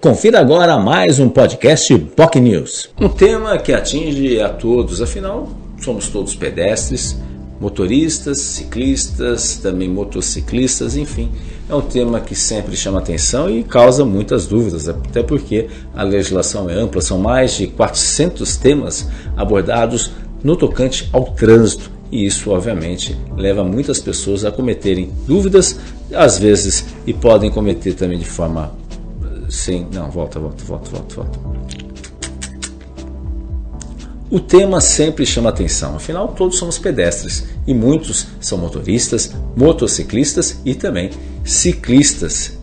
Confira agora mais um podcast POC News. Um tema que atinge a todos, afinal, somos todos pedestres, motoristas, ciclistas, também motociclistas, enfim. É um tema que sempre chama atenção e causa muitas dúvidas, até porque a legislação é ampla, são mais de 400 temas abordados no tocante ao trânsito. E isso, obviamente, leva muitas pessoas a cometerem dúvidas, às vezes, e podem cometer também de forma Sim, não, volta, volta, volta, volta, volta. O tema sempre chama atenção, afinal todos somos pedestres e muitos são motoristas, motociclistas e também ciclistas.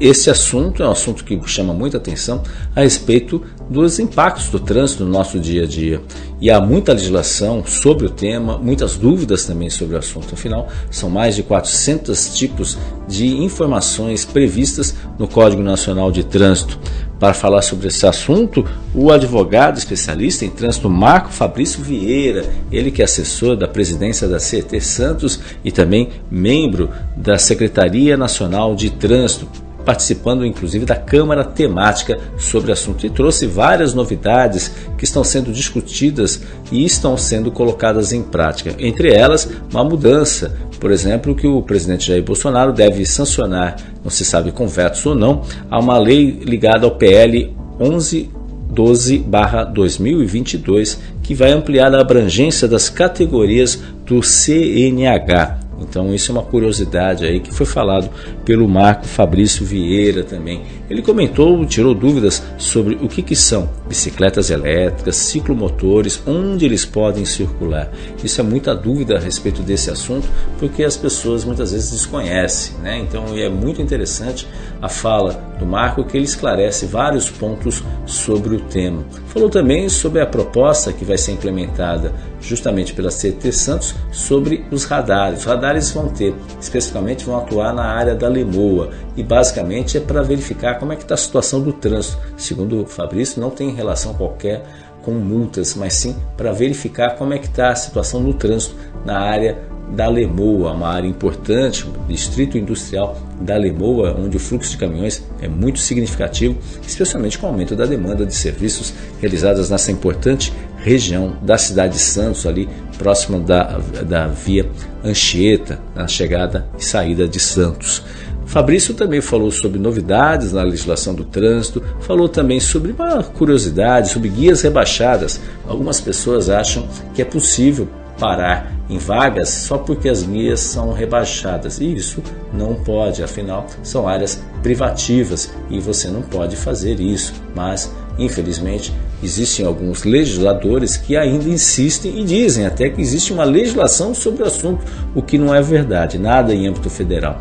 Esse assunto é um assunto que chama muita atenção a respeito dos impactos do trânsito no nosso dia a dia. E há muita legislação sobre o tema, muitas dúvidas também sobre o assunto. Afinal, são mais de 400 tipos de informações previstas no Código Nacional de Trânsito. Para falar sobre esse assunto, o advogado especialista em trânsito Marco Fabrício Vieira, ele que é assessor da presidência da CET Santos e também membro da Secretaria Nacional de Trânsito participando inclusive da Câmara Temática sobre o assunto e trouxe várias novidades que estão sendo discutidas e estão sendo colocadas em prática. Entre elas, uma mudança, por exemplo, que o presidente Jair Bolsonaro deve sancionar, não se sabe com vetos ou não, a uma lei ligada ao PL 1112/2022 que vai ampliar a abrangência das categorias do CNH então isso é uma curiosidade aí que foi falado pelo Marco Fabrício Vieira também. Ele comentou, tirou dúvidas sobre o que, que são bicicletas elétricas, ciclomotores, onde eles podem circular. Isso é muita dúvida a respeito desse assunto, porque as pessoas muitas vezes desconhecem. Né? Então é muito interessante a fala do Marco, que ele esclarece vários pontos sobre o tema. Falou também sobre a proposta que vai ser implementada justamente pela CT Santos sobre os radares. Os radares vão ter, especificamente, vão atuar na área da Lemoa e basicamente é para verificar como é que está a situação do trânsito. Segundo o Fabrício, não tem relação qualquer com multas, mas sim para verificar como é que está a situação no trânsito na área da Lemoa, uma área importante, distrito industrial da Lemoa, onde o fluxo de caminhões é muito significativo, especialmente com o aumento da demanda de serviços realizados nessa importante região da cidade de Santos, ali próxima da, da via Anchieta, na chegada e saída de Santos. Fabrício também falou sobre novidades na legislação do trânsito, falou também sobre uma curiosidade, sobre guias rebaixadas. Algumas pessoas acham que é possível parar em vagas só porque as guias são rebaixadas. E isso não pode, afinal, são áreas privativas e você não pode fazer isso. Mas, infelizmente, existem alguns legisladores que ainda insistem e dizem até que existe uma legislação sobre o assunto, o que não é verdade, nada em âmbito federal.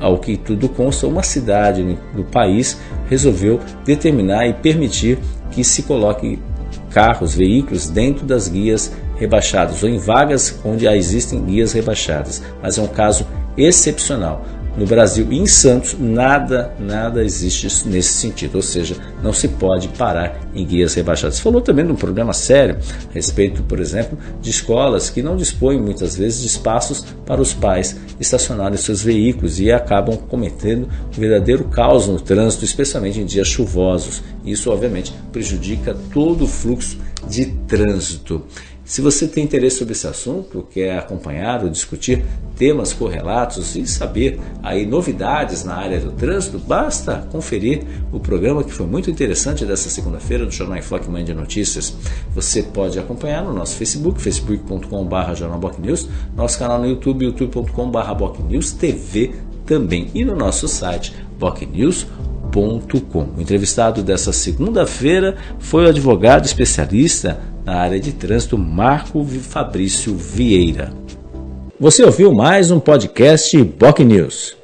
Ao que tudo consta, uma cidade do país resolveu determinar e permitir que se coloque carros, veículos dentro das guias rebaixadas ou em vagas onde existem guias rebaixadas. Mas é um caso excepcional. No Brasil e em Santos, nada, nada existe nesse sentido, ou seja, não se pode parar em guias rebaixadas. Falou também de um problema sério a respeito, por exemplo, de escolas que não dispõem muitas vezes de espaços para os pais estacionarem seus veículos e acabam cometendo um verdadeiro caos no trânsito, especialmente em dias chuvosos. Isso, obviamente, prejudica todo o fluxo de trânsito. Se você tem interesse sobre esse assunto, quer acompanhar ou discutir temas correlatos e saber aí novidades na área do trânsito, basta conferir o programa que foi muito interessante dessa segunda-feira do Jornal em Flock Mãe de Notícias. Você pode acompanhar no nosso Facebook, facebook.com.br jornalbocnews, nosso canal no YouTube, youtube.com.br bocnewstv também e no nosso site bocnews.com o entrevistado dessa segunda-feira foi o advogado especialista na área de trânsito Marco Fabrício Vieira. Você ouviu mais um podcast Boc News.